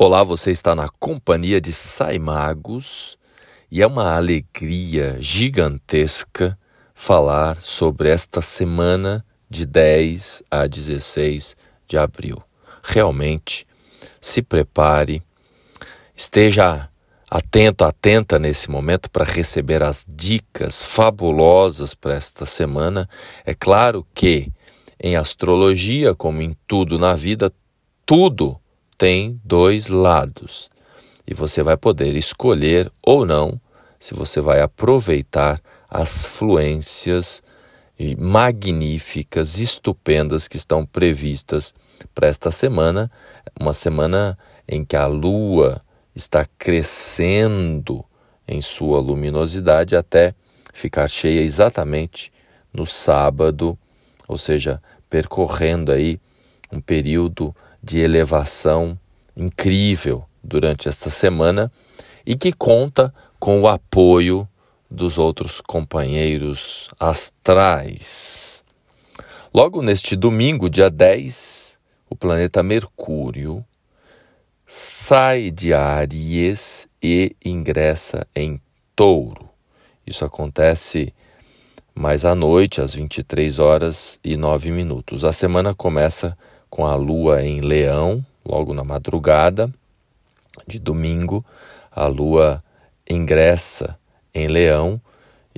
Olá, você está na companhia de Saimagos e é uma alegria gigantesca falar sobre esta semana de 10 a 16 de abril. Realmente, se prepare, esteja atento, atenta nesse momento para receber as dicas fabulosas para esta semana. É claro que em astrologia, como em tudo na vida, tudo tem dois lados. E você vai poder escolher ou não se você vai aproveitar as fluências magníficas, estupendas que estão previstas para esta semana, uma semana em que a lua está crescendo em sua luminosidade até ficar cheia exatamente no sábado, ou seja, percorrendo aí um período de elevação incrível durante esta semana e que conta com o apoio dos outros companheiros astrais. Logo neste domingo, dia 10, o planeta Mercúrio sai de Áries e ingressa em Touro. Isso acontece mais à noite, às 23 horas e 9 minutos. A semana começa com a lua em Leão, logo na madrugada de domingo, a lua ingressa em Leão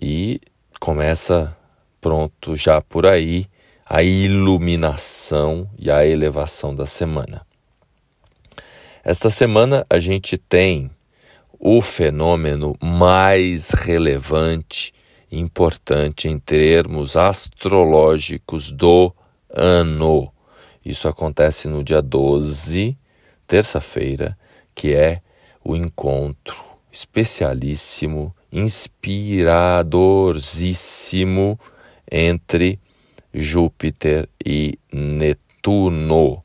e começa pronto já por aí a iluminação e a elevação da semana. Esta semana a gente tem o fenômeno mais relevante e importante em termos astrológicos do ano isso acontece no dia 12, terça-feira, que é o encontro especialíssimo, inspiradorzíssimo entre Júpiter e Netuno.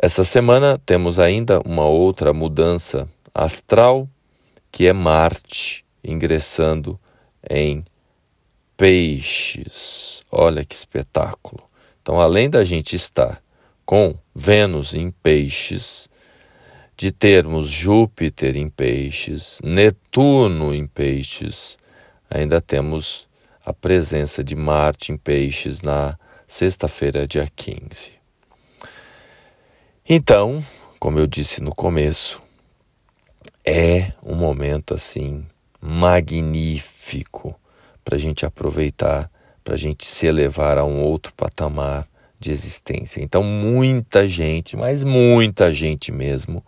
Essa semana temos ainda uma outra mudança astral, que é Marte ingressando em Peixes. Olha que espetáculo! Então, além da gente estar com Vênus em Peixes, de termos Júpiter em Peixes, Netuno em Peixes, ainda temos a presença de Marte em Peixes na sexta-feira, dia 15. Então, como eu disse no começo, é um momento assim magnífico para a gente aproveitar para a gente se elevar a um outro patamar de existência. Então, muita gente, mas muita gente mesmo,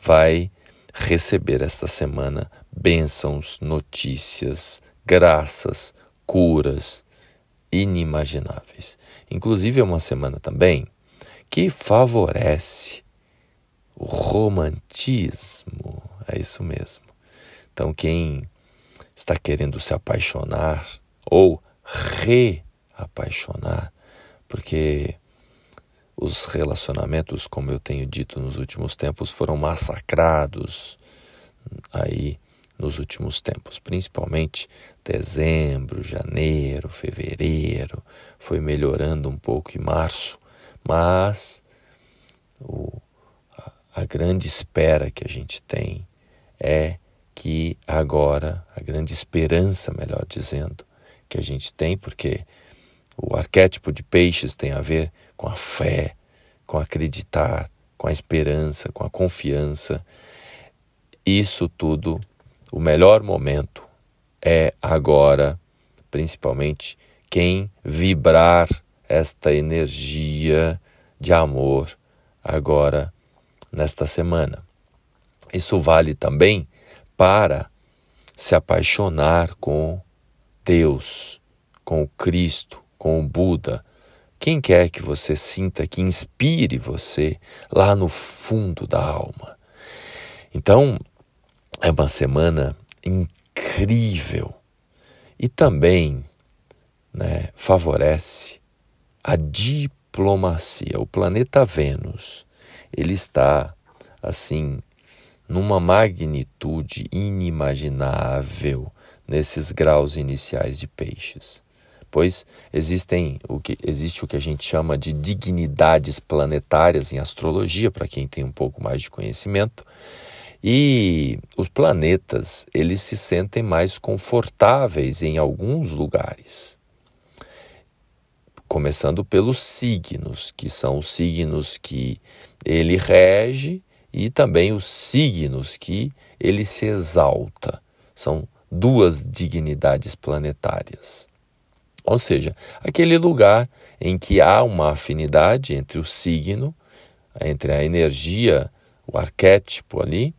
vai receber esta semana bênçãos, notícias, graças, curas inimagináveis. Inclusive, é uma semana também que favorece o romantismo. É isso mesmo. Então, quem está querendo se apaixonar ou reapaixonar, porque os relacionamentos, como eu tenho dito nos últimos tempos, foram massacrados aí nos últimos tempos, principalmente dezembro, janeiro, fevereiro, foi melhorando um pouco em março, mas o, a, a grande espera que a gente tem é que agora, a grande esperança, melhor dizendo, que a gente tem, porque o arquétipo de peixes tem a ver com a fé, com acreditar, com a esperança, com a confiança. Isso tudo, o melhor momento é agora, principalmente quem vibrar esta energia de amor agora nesta semana. Isso vale também para se apaixonar com Deus, com o Cristo, com o Buda, quem quer que você sinta que inspire você lá no fundo da alma. Então, é uma semana incrível e também né, favorece a diplomacia. O planeta Vênus, ele está assim numa magnitude inimaginável nesses graus iniciais de peixes. pois existem o que existe o que a gente chama de dignidades planetárias em astrologia para quem tem um pouco mais de conhecimento. E os planetas, eles se sentem mais confortáveis em alguns lugares. Começando pelos signos, que são os signos que ele rege e também os signos que ele se exalta. São duas dignidades planetárias. Ou seja, aquele lugar em que há uma afinidade entre o signo, entre a energia, o arquétipo ali,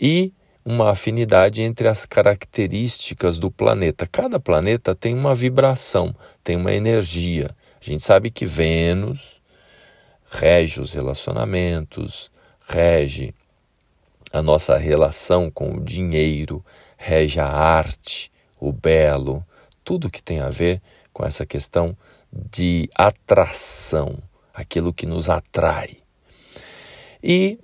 e uma afinidade entre as características do planeta. Cada planeta tem uma vibração, tem uma energia. A gente sabe que Vênus rege os relacionamentos, rege a nossa relação com o dinheiro, rege a arte, o belo, tudo que tem a ver com essa questão de atração, aquilo que nos atrai. E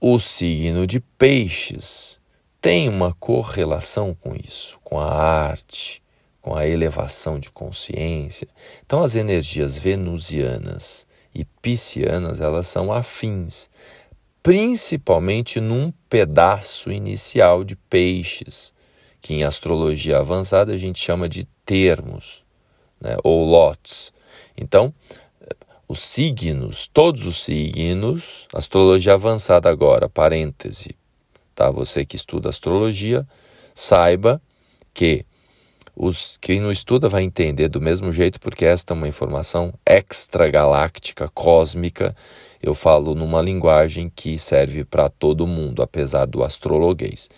o signo de Peixes tem uma correlação com isso, com a arte, com a elevação de consciência. Então, as energias venusianas e piscianas, elas são afins, principalmente num pedaço inicial de peixes, que em astrologia avançada a gente chama de termos, né, ou lotes. Então, os signos, todos os signos, astrologia avançada agora, parêntese, tá? Você que estuda astrologia, saiba que os, quem não estuda vai entender do mesmo jeito, porque esta é uma informação extragaláctica, cósmica, eu falo numa linguagem que serve para todo mundo, apesar do astrologuês.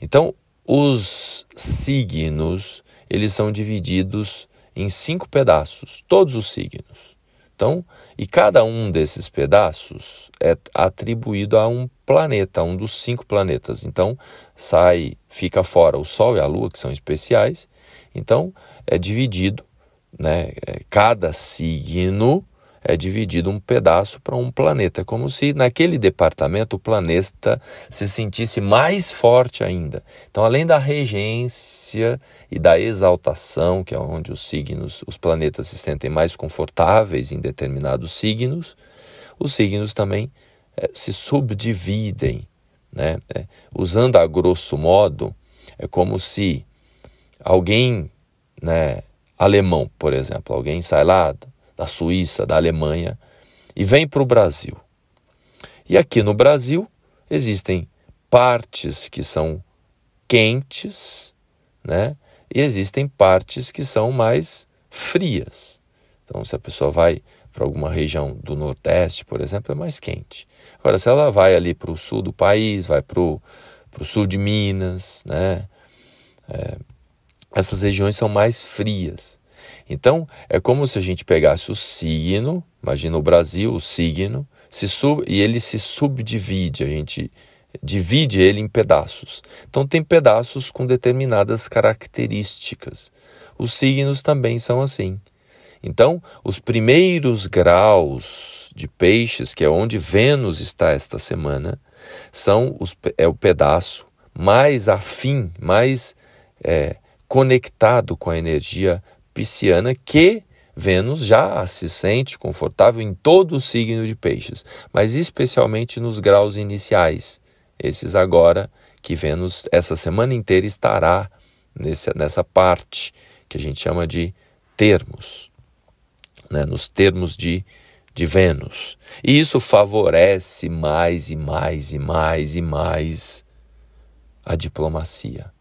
Então, os signos, eles são divididos em cinco pedaços, todos os signos. Então, e cada um desses pedaços é atribuído a um planeta, a um dos cinco planetas. Então, sai, fica fora o Sol e a Lua, que são especiais. Então, é dividido, né? É, cada signo é dividido um pedaço para um planeta. É como se naquele departamento o planeta se sentisse mais forte ainda. Então, além da regência e da exaltação, que é onde os signos, os planetas se sentem mais confortáveis em determinados signos, os signos também é, se subdividem. Né? É, usando a grosso modo, é como se alguém, né, alemão, por exemplo, alguém sai lá da Suíça, da Alemanha, e vem para o Brasil. E aqui no Brasil existem partes que são quentes, né? E existem partes que são mais frias. Então, se a pessoa vai para alguma região do Nordeste, por exemplo, é mais quente. Agora, se ela vai ali para o sul do país, vai para o sul de Minas, né? É, essas regiões são mais frias. Então, é como se a gente pegasse o signo, imagina o Brasil, o signo, se sub, e ele se subdivide, a gente divide ele em pedaços. Então, tem pedaços com determinadas características. Os signos também são assim. Então, os primeiros graus de peixes, que é onde Vênus está esta semana, são os, é o pedaço mais afim, mais é, conectado com a energia pisciana que Vênus já se sente confortável em todo o signo de Peixes, mas especialmente nos graus iniciais. Esses agora que Vênus essa semana inteira estará nesse, nessa parte que a gente chama de termos, né? nos termos de, de Vênus. E isso favorece mais e mais e mais e mais a diplomacia,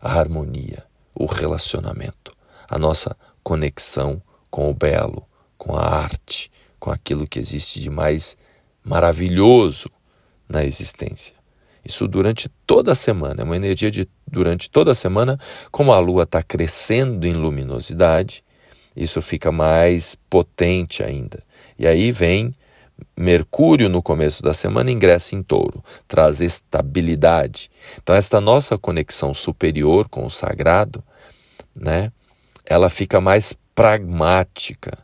a harmonia, o relacionamento a nossa conexão com o belo, com a arte, com aquilo que existe de mais maravilhoso na existência. Isso durante toda a semana, é uma energia de durante toda a semana, como a lua está crescendo em luminosidade, isso fica mais potente ainda. E aí vem Mercúrio no começo da semana ingressa em touro, traz estabilidade. Então, esta nossa conexão superior com o sagrado, né? Ela fica mais pragmática,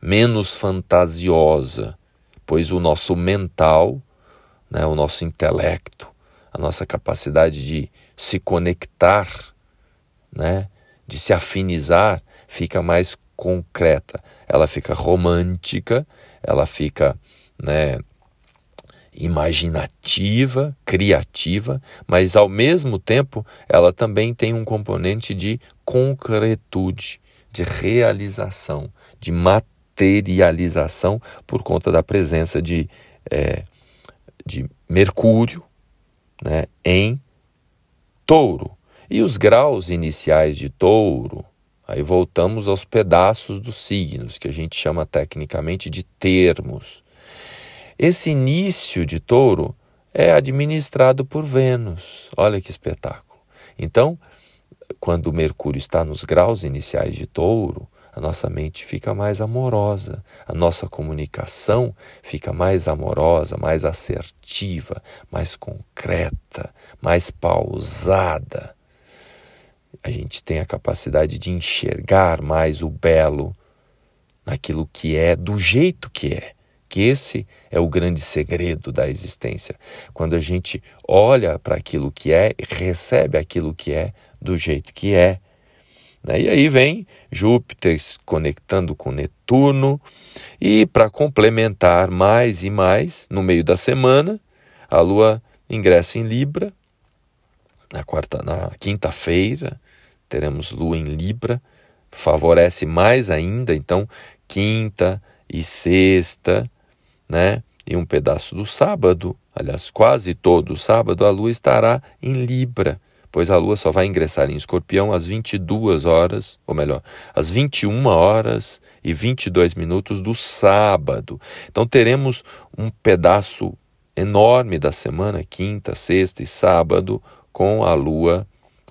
menos fantasiosa, pois o nosso mental, né, o nosso intelecto, a nossa capacidade de se conectar, né, de se afinizar, fica mais concreta, ela fica romântica, ela fica, né, imaginativa, criativa, mas ao mesmo tempo ela também tem um componente de concretude, de realização, de materialização por conta da presença de, é, de Mercúrio né, em touro. E os graus iniciais de touro, aí voltamos aos pedaços dos signos, que a gente chama tecnicamente de termos. Esse início de touro é administrado por Vênus. Olha que espetáculo. Então, quando Mercúrio está nos graus iniciais de touro, a nossa mente fica mais amorosa, a nossa comunicação fica mais amorosa, mais assertiva, mais concreta, mais pausada. A gente tem a capacidade de enxergar mais o belo naquilo que é, do jeito que é. Que esse é o grande segredo da existência. Quando a gente olha para aquilo que é, recebe aquilo que é do jeito que é né? E aí vem Júpiter se conectando com Netuno, e para complementar mais e mais, no meio da semana, a Lua ingressa em Libra. Na quarta, na quinta-feira, teremos Lua em Libra, favorece mais ainda, então, quinta e sexta, né? E um pedaço do sábado, aliás, quase todo o sábado, a Lua estará em Libra pois a lua só vai ingressar em Escorpião às 22 horas, ou melhor, às 21 horas e 22 minutos do sábado. Então teremos um pedaço enorme da semana, quinta, sexta e sábado, com a lua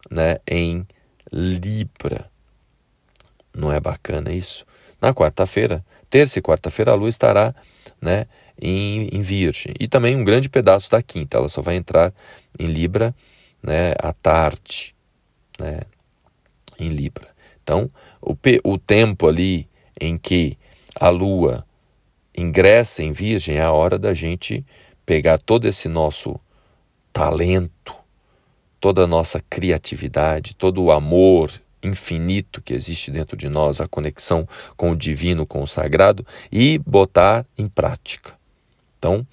né, em Libra. Não é bacana isso? Na quarta-feira, terça e quarta-feira, a lua estará né, em, em Virgem. E também um grande pedaço da quinta, ela só vai entrar em Libra né, à tarde, né, em Libra. Então, o, o tempo ali em que a Lua ingressa em Virgem é a hora da gente pegar todo esse nosso talento, toda a nossa criatividade, todo o amor infinito que existe dentro de nós, a conexão com o divino, com o sagrado e botar em prática. Então,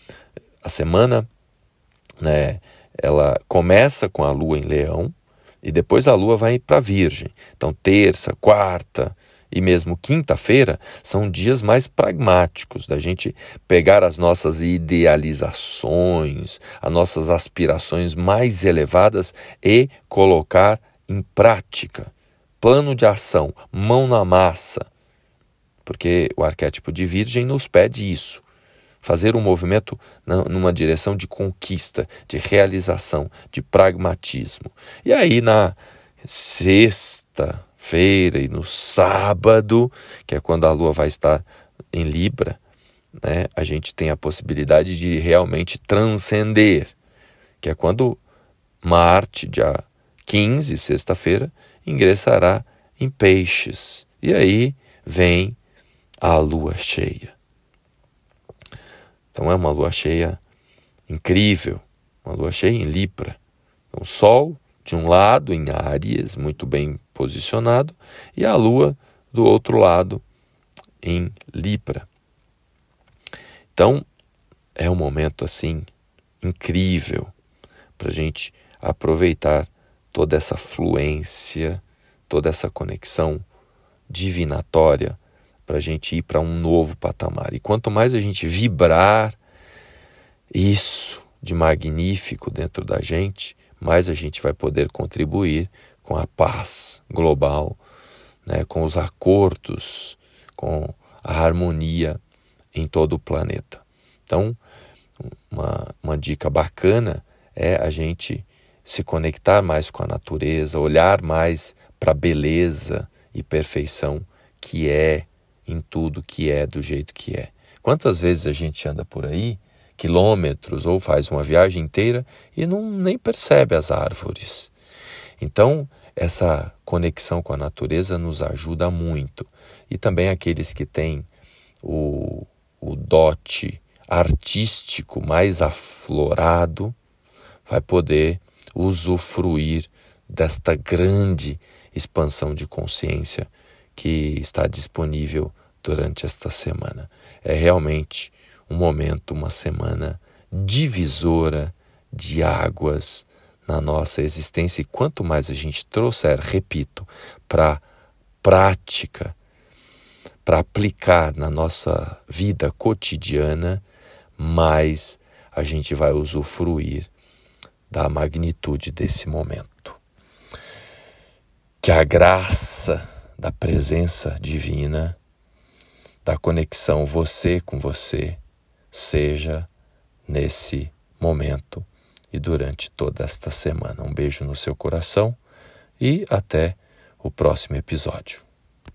a semana né, ela começa com a lua em leão e depois a lua vai para virgem. Então, terça, quarta e mesmo quinta-feira são dias mais pragmáticos da gente pegar as nossas idealizações, as nossas aspirações mais elevadas e colocar em prática. Plano de ação, mão na massa. Porque o arquétipo de Virgem nos pede isso fazer um movimento numa direção de conquista, de realização, de pragmatismo. E aí na sexta-feira e no sábado, que é quando a lua vai estar em Libra, né, a gente tem a possibilidade de realmente transcender, que é quando Marte, dia 15, sexta-feira, ingressará em Peixes. E aí vem a lua cheia. Então é uma lua cheia incrível, uma lua cheia em Libra. Então, o Sol, de um lado, em Áries, muito bem posicionado, e a Lua, do outro lado, em Libra. Então, é um momento assim incrível para a gente aproveitar toda essa fluência, toda essa conexão divinatória para a gente ir para um novo patamar. E quanto mais a gente vibrar isso de magnífico dentro da gente, mais a gente vai poder contribuir com a paz global, né, com os acordos, com a harmonia em todo o planeta. Então, uma, uma dica bacana é a gente se conectar mais com a natureza, olhar mais para a beleza e perfeição que é em tudo que é do jeito que é. Quantas vezes a gente anda por aí, quilômetros, ou faz uma viagem inteira e não nem percebe as árvores. Então, essa conexão com a natureza nos ajuda muito. E também aqueles que têm o, o dote artístico mais aflorado vai poder usufruir desta grande expansão de consciência que está disponível durante esta semana. É realmente um momento, uma semana divisora de águas na nossa existência e quanto mais a gente trouxer, repito, para prática, para aplicar na nossa vida cotidiana, mais a gente vai usufruir da magnitude desse momento. Que a graça da presença divina, da conexão você com você, seja nesse momento e durante toda esta semana. Um beijo no seu coração e até o próximo episódio.